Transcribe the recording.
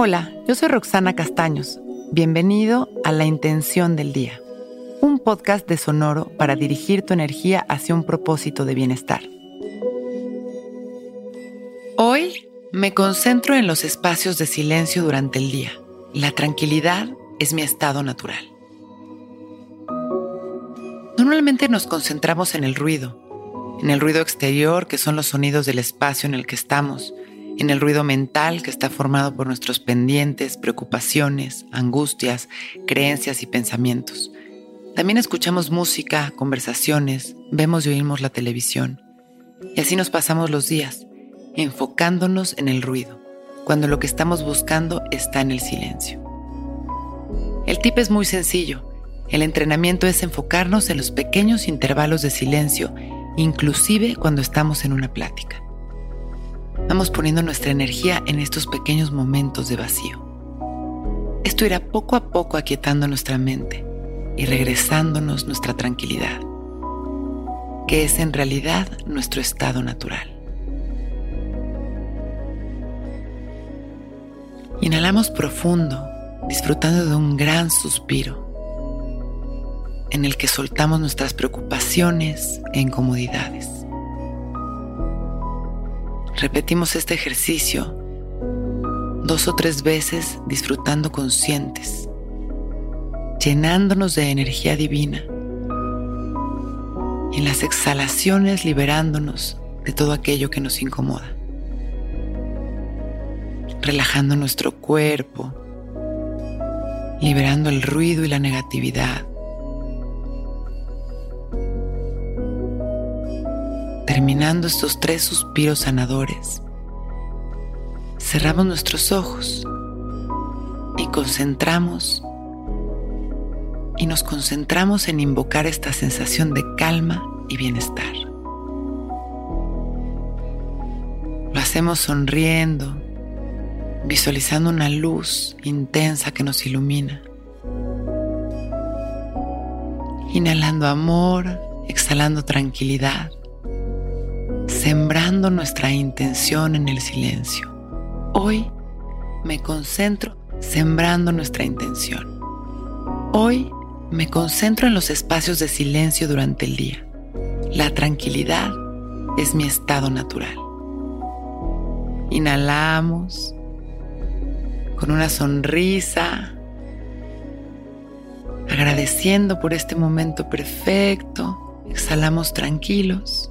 Hola, yo soy Roxana Castaños. Bienvenido a La Intención del Día, un podcast de Sonoro para dirigir tu energía hacia un propósito de bienestar. Hoy me concentro en los espacios de silencio durante el día. La tranquilidad es mi estado natural. Normalmente nos concentramos en el ruido, en el ruido exterior que son los sonidos del espacio en el que estamos, en el ruido mental que está formado por nuestros pendientes, preocupaciones, angustias, creencias y pensamientos. También escuchamos música, conversaciones, vemos y oímos la televisión. Y así nos pasamos los días, enfocándonos en el ruido, cuando lo que estamos buscando está en el silencio. El tip es muy sencillo. El entrenamiento es enfocarnos en los pequeños intervalos de silencio, inclusive cuando estamos en una plática. Vamos poniendo nuestra energía en estos pequeños momentos de vacío. Esto irá poco a poco aquietando nuestra mente y regresándonos nuestra tranquilidad, que es en realidad nuestro estado natural. Inhalamos profundo, disfrutando de un gran suspiro, en el que soltamos nuestras preocupaciones e incomodidades. Repetimos este ejercicio dos o tres veces disfrutando conscientes, llenándonos de energía divina. Y en las exhalaciones liberándonos de todo aquello que nos incomoda, relajando nuestro cuerpo, liberando el ruido y la negatividad terminando estos tres suspiros sanadores, cerramos nuestros ojos y concentramos y nos concentramos en invocar esta sensación de calma y bienestar. Lo hacemos sonriendo, visualizando una luz intensa que nos ilumina. Inhalando amor, exhalando tranquilidad sembrando nuestra intención en el silencio. Hoy me concentro sembrando nuestra intención. Hoy me concentro en los espacios de silencio durante el día. La tranquilidad es mi estado natural. Inhalamos con una sonrisa, agradeciendo por este momento perfecto. Exhalamos tranquilos